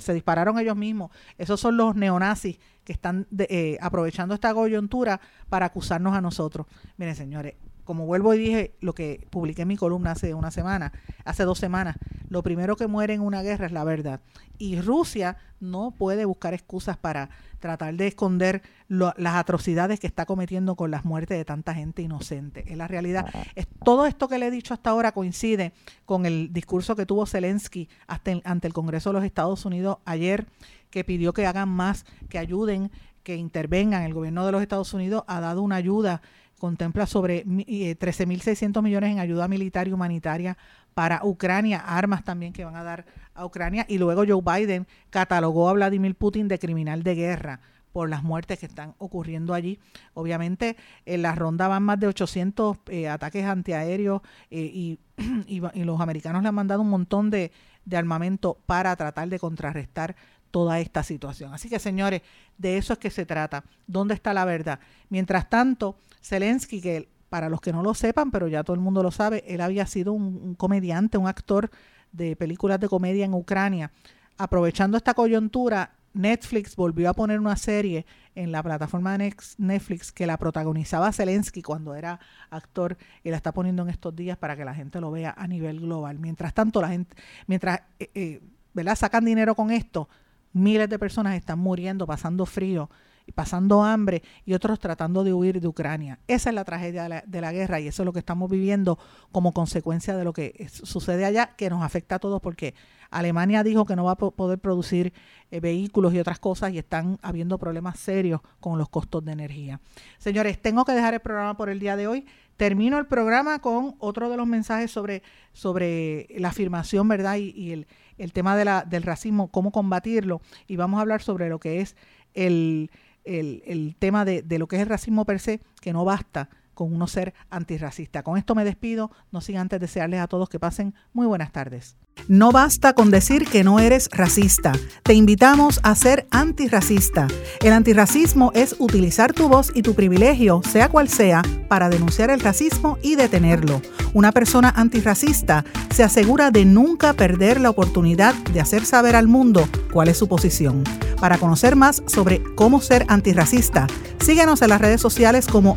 se, dispararon ellos mismos, esos son los neonazis que están eh, aprovechando esta coyuntura para acusarnos a nosotros. Miren, señores, como vuelvo y dije, lo que publiqué en mi columna hace una semana, hace dos semanas, lo primero que muere en una guerra es la verdad. Y Rusia no puede buscar excusas para tratar de esconder las atrocidades que está cometiendo con las muertes de tanta gente inocente. Es la realidad. Es, todo esto que le he dicho hasta ahora coincide con el discurso que tuvo Zelensky ante el Congreso de los Estados Unidos ayer, que pidió que hagan más, que ayuden, que intervengan. El gobierno de los Estados Unidos ha dado una ayuda contempla sobre 13.600 eh, millones en ayuda militar y humanitaria para Ucrania, armas también que van a dar a Ucrania. Y luego Joe Biden catalogó a Vladimir Putin de criminal de guerra por las muertes que están ocurriendo allí. Obviamente en la ronda van más de 800 eh, ataques antiaéreos eh, y, los americanos le han mandado un montón de, de armamento para tratar de contrarrestar toda esta situación. Así que señores, de eso es que se trata. ¿Dónde está la verdad? Mientras tanto, Zelensky, que para los que no lo sepan, pero ya todo el mundo lo sabe, él había sido un, comediante, un actor de películas de comedia en Ucrania. Aprovechando esta coyuntura, Netflix volvió a poner una serie en la plataforma de Netflix que la protagonizaba Zelensky cuando era actor y la está poniendo en estos días para que la gente lo vea a nivel global. Mientras tanto, la gente, mientras eh, eh, ¿verdad? sacan dinero con esto, miles de personas están muriendo, pasando frío pasando hambre y otros tratando de huir de Ucrania. Esa es la tragedia de la, guerra y eso es lo que estamos viviendo como consecuencia de lo que sucede allá, que nos afecta a todos porque Alemania dijo que no va a poder producir eh, vehículos y otras cosas y están habiendo problemas serios con los costos de energía. Señores, tengo que dejar el programa por el día de hoy. Termino el programa con otro de los mensajes sobre, sobre la afirmación, ¿verdad? Y, el, el, tema del racismo, cómo combatirlo. Y vamos a hablar sobre lo que es el el, el tema de, de, lo que es el racismo per se, que no basta con uno ser antirracista. Con esto me despido, no sin antes desearles a todos que pasen muy buenas tardes. No basta con decir que no eres racista. Te invitamos a ser antirracista. El antirracismo es utilizar tu voz y tu privilegio, sea cual sea, para denunciar el racismo y detenerlo. Una persona antirracista se asegura de nunca perder la oportunidad de hacer saber al mundo cuál es su posición. Para conocer más sobre cómo ser antirracista, síguenos en las redes sociales como